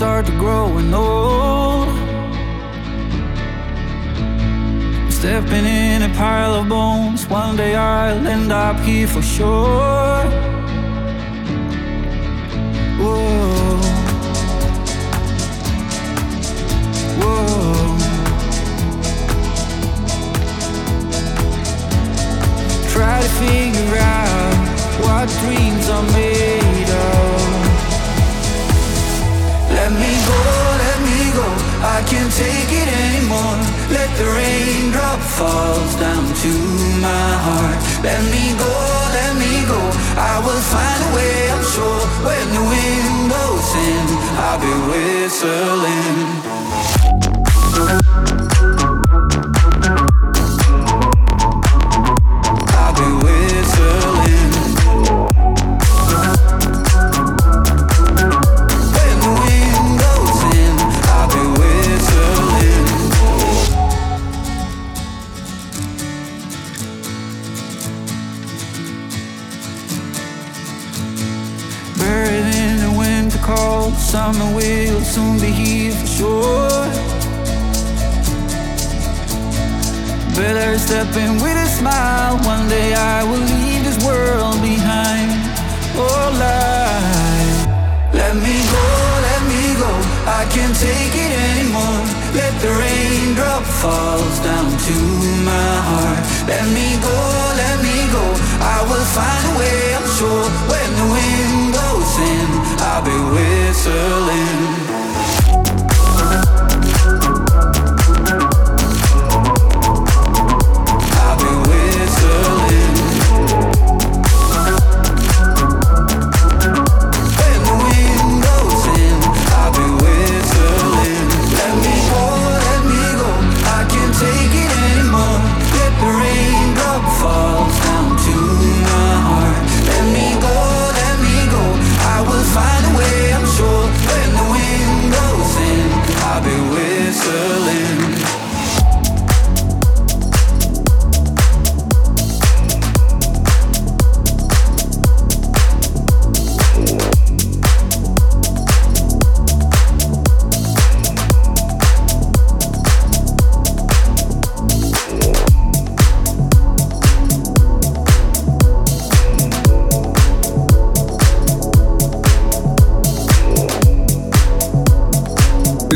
Starting to grow and old. Stepping in a pile of bones. One day I'll end up here for sure. Let me go, let me go. I will find a way, I'm sure. When the wind blows in, I'll be whistling. Falls down to my heart. Let me go, let me go. I will find a way, I'm sure. When the wind blows in, I'll be whistling.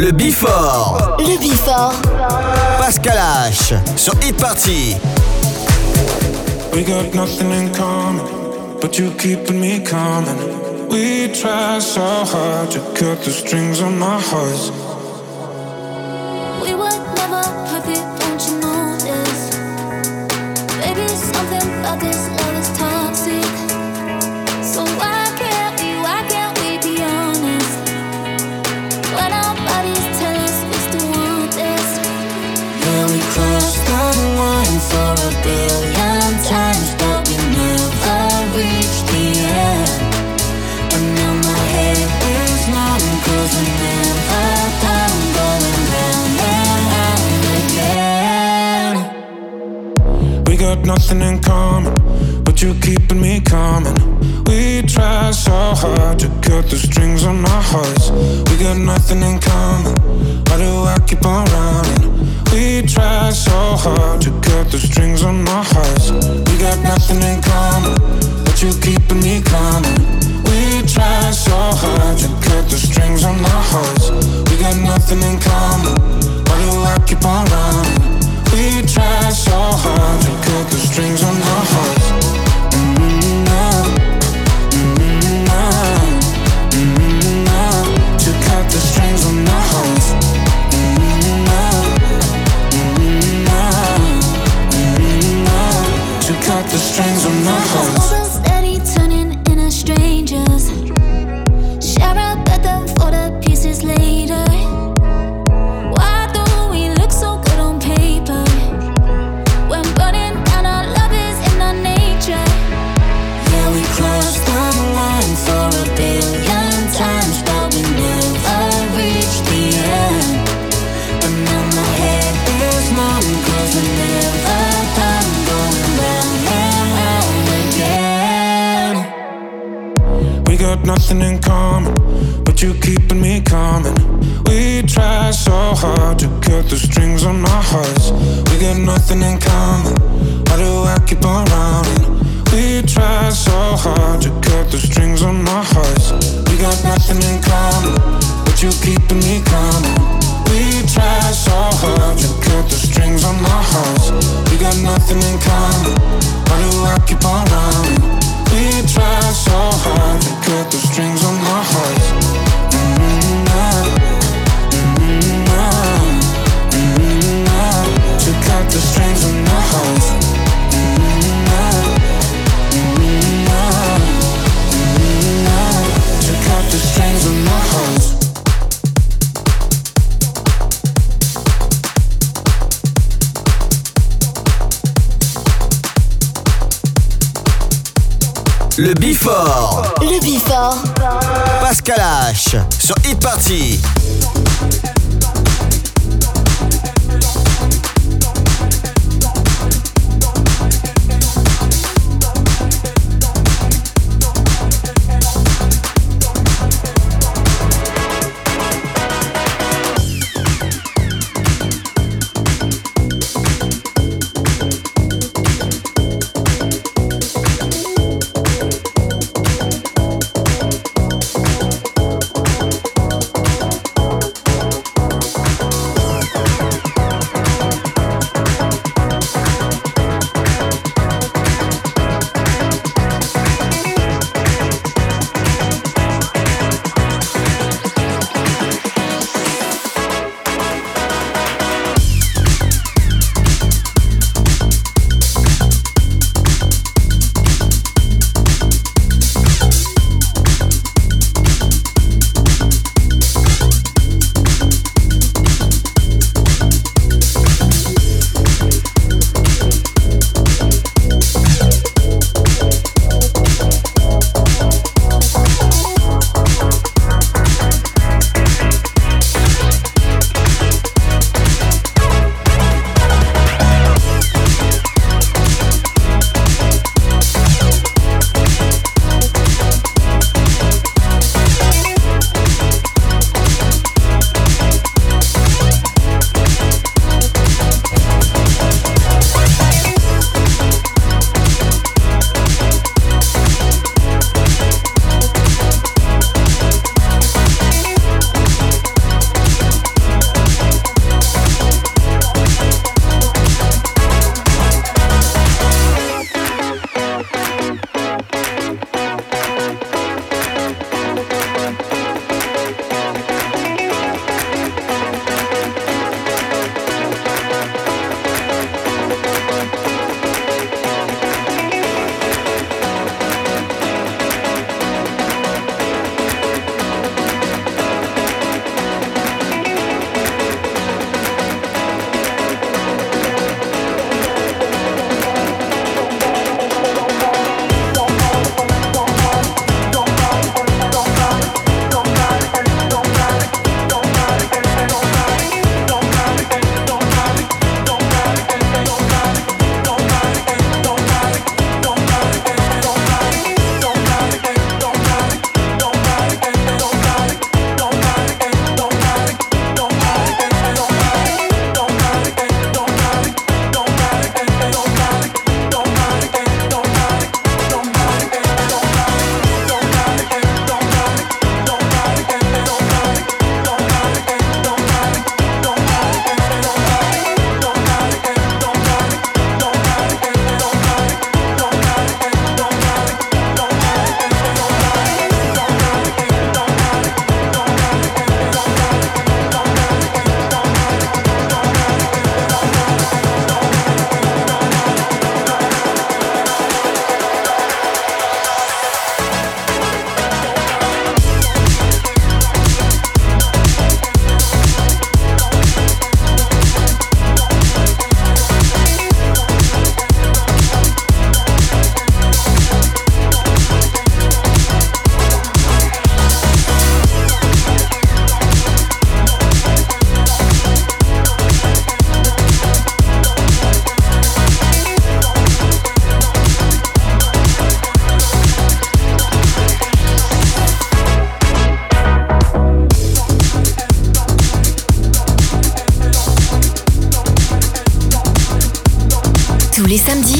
Le Bifort. Le Bifort. Pascal H. Sur Hit Party. We got nothing in common, but you keeping me coming. We try so hard to cut the strings on my heart.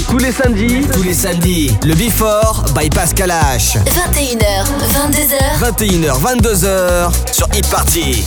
Tous les samedis. Tous les samedis. Le Before by Pascal H. 21h, 22h. 21h, 22h sur Hit Party.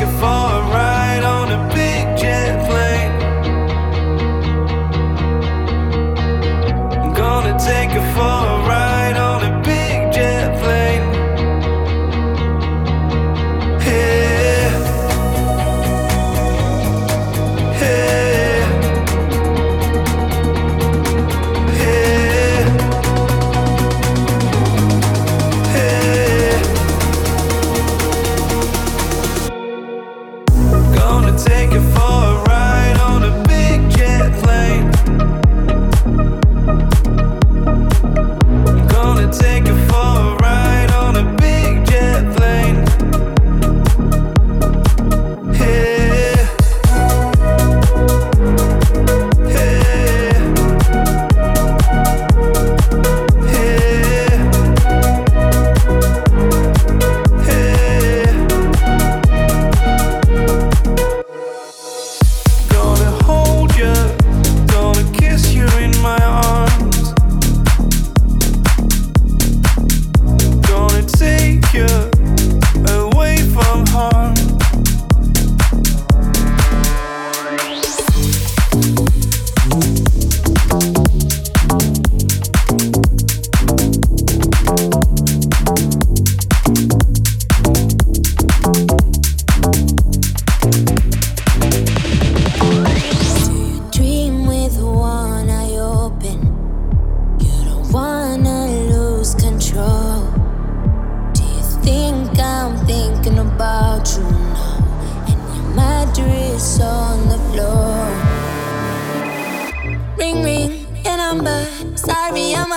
could fall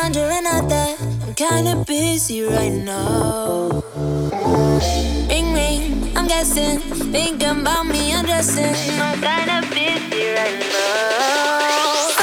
under another. I'm kinda busy right now. Ring ring, I'm guessing. Thinking about me undressing. I'm kinda busy right now.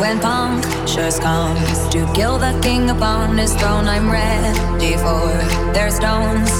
When punctures comes to kill the king upon his throne, I'm ready for their stones.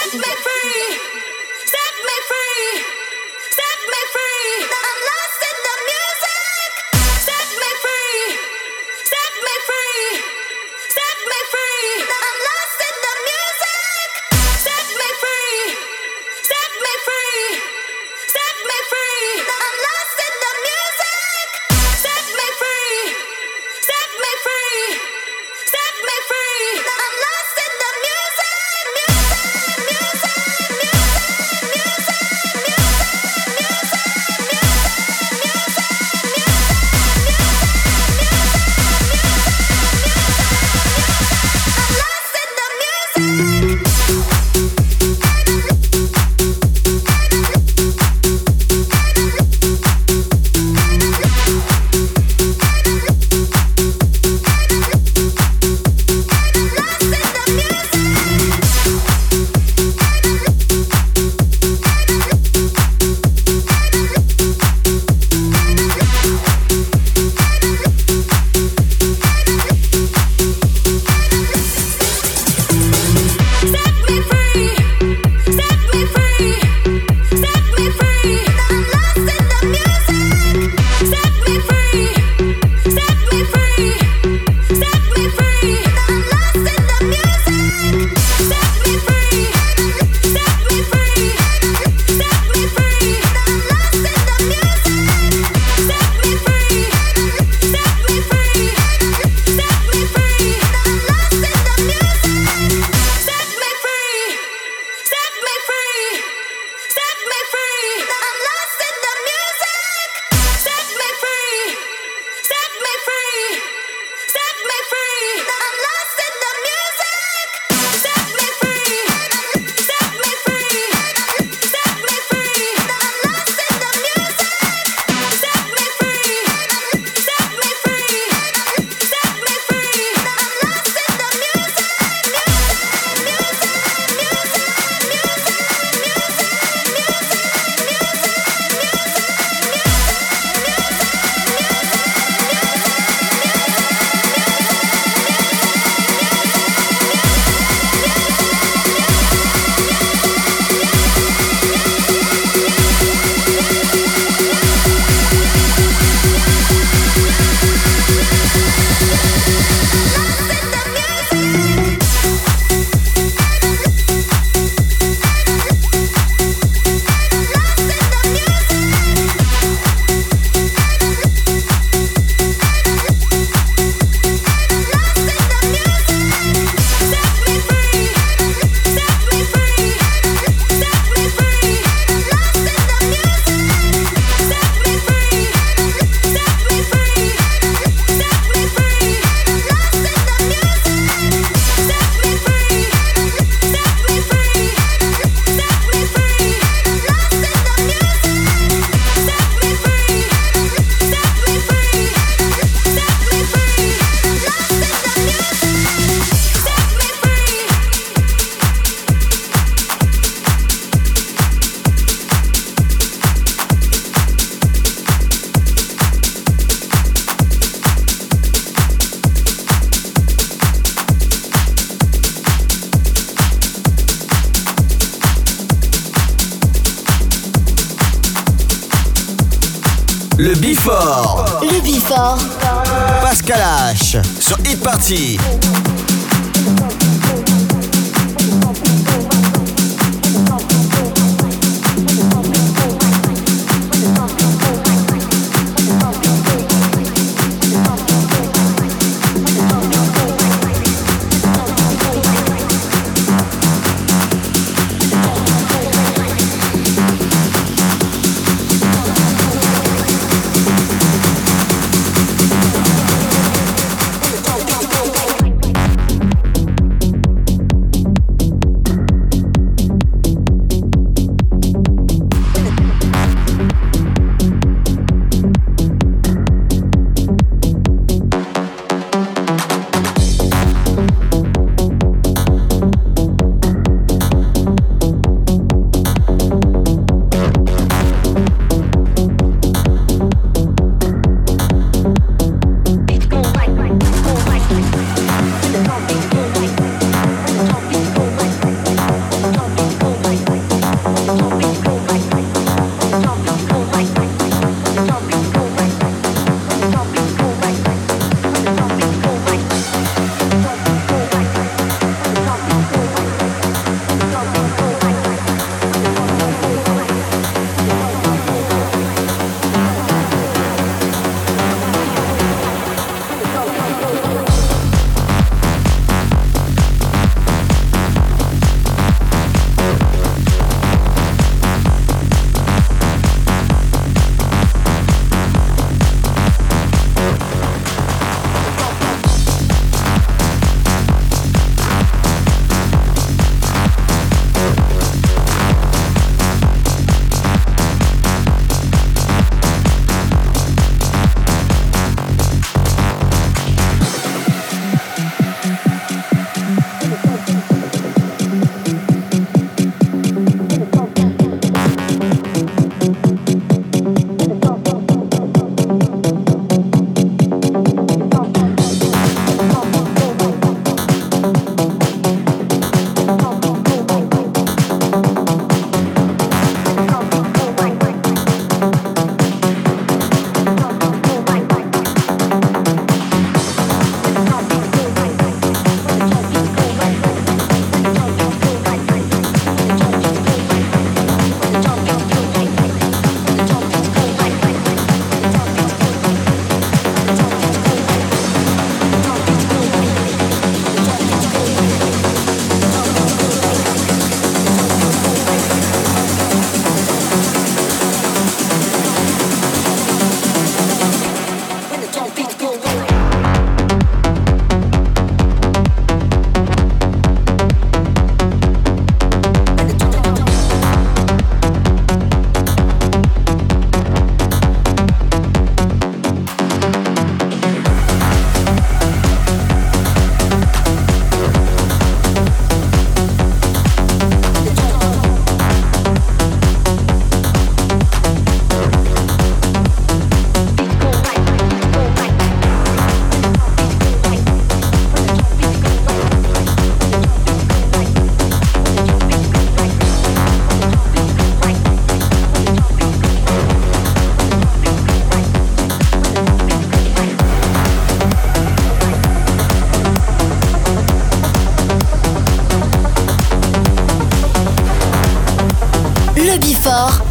Party.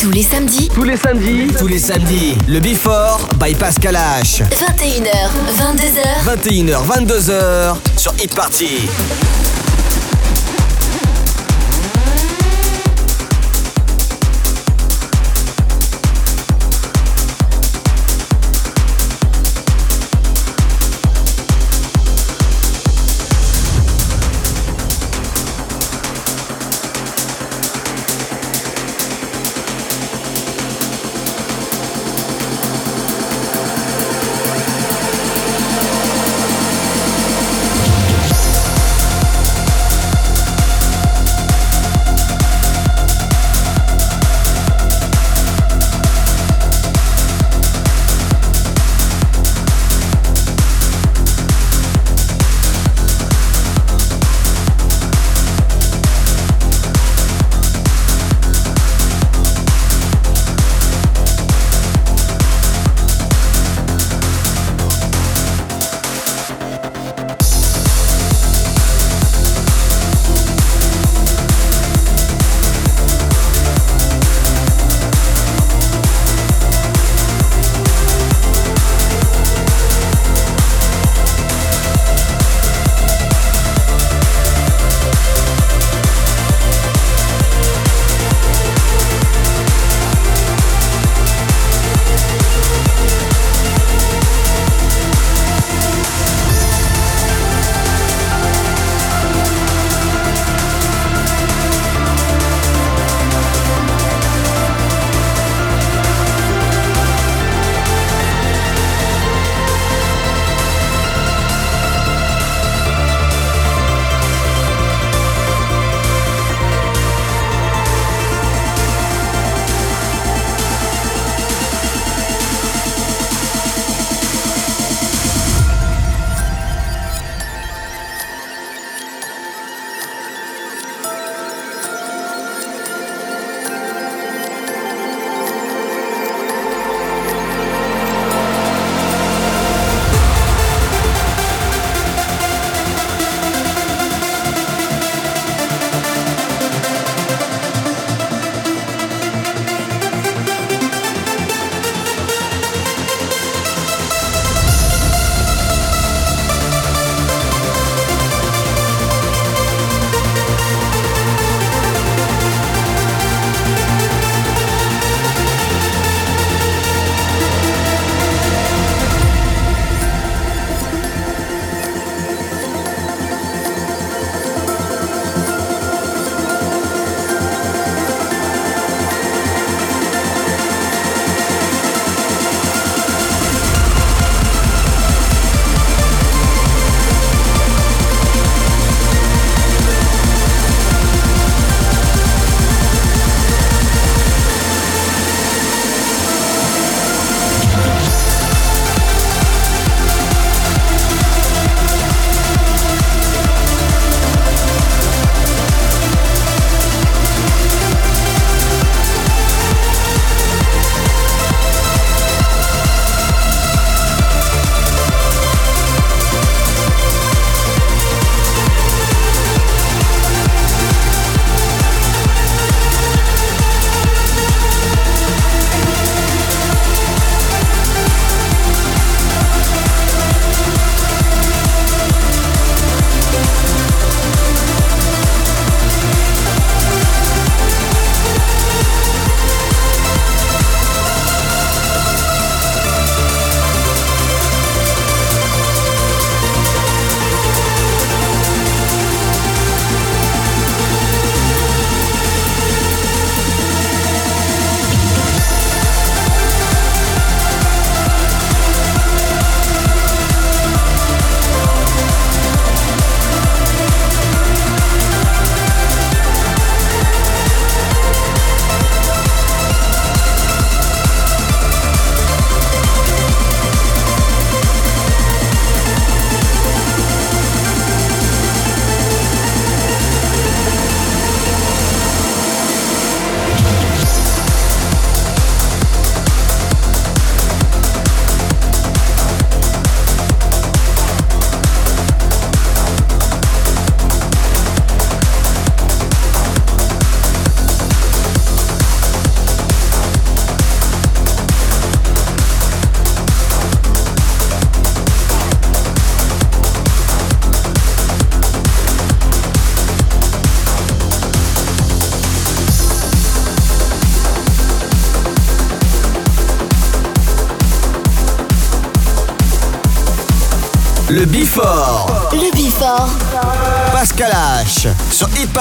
Hit Party. Tous les samedis. Tous les samedis. Le Before by Pascal H. 21h, 22h. 21h, 22h sur Hit Party.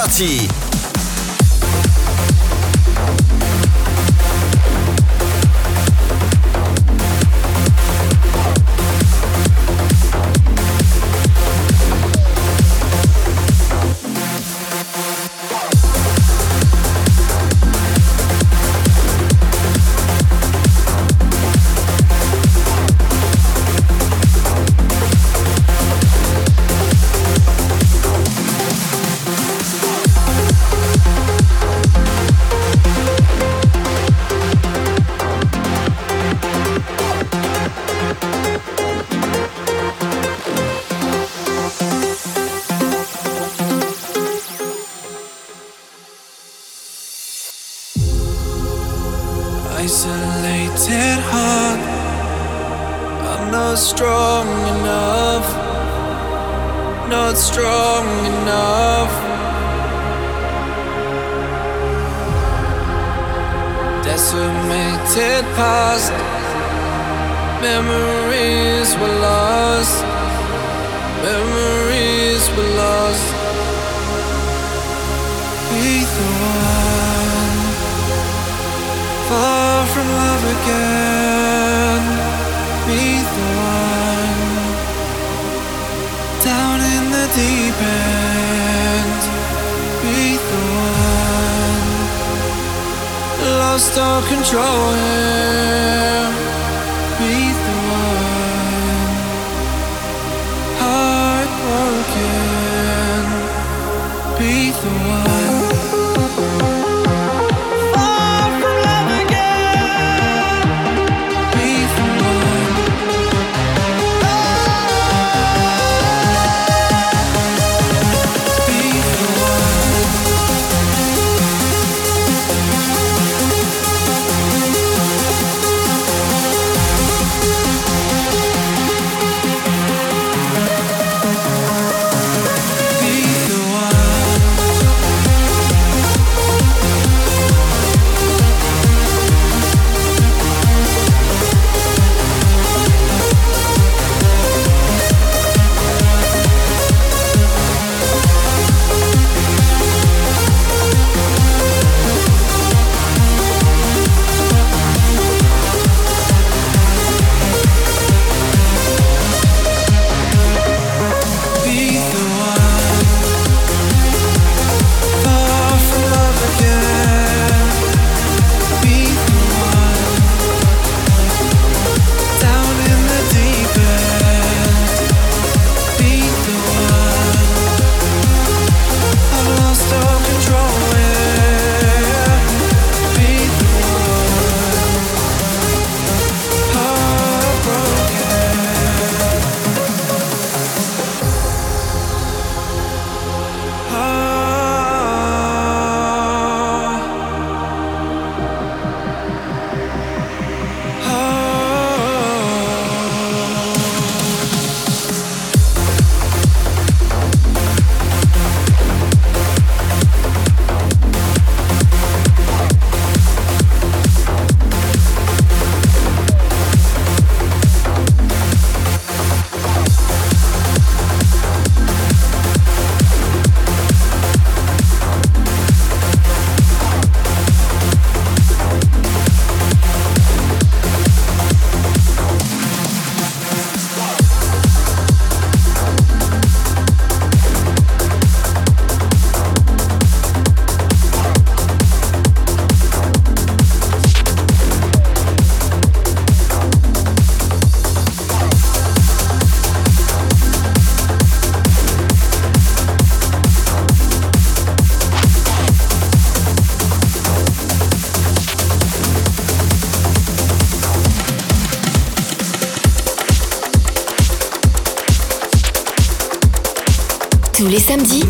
Sur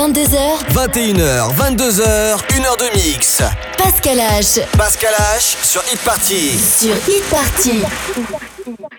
22h. 21h, 22h, 1h de mix. Pascal H. Pascal H sur Hit Party. Sur Hit Party.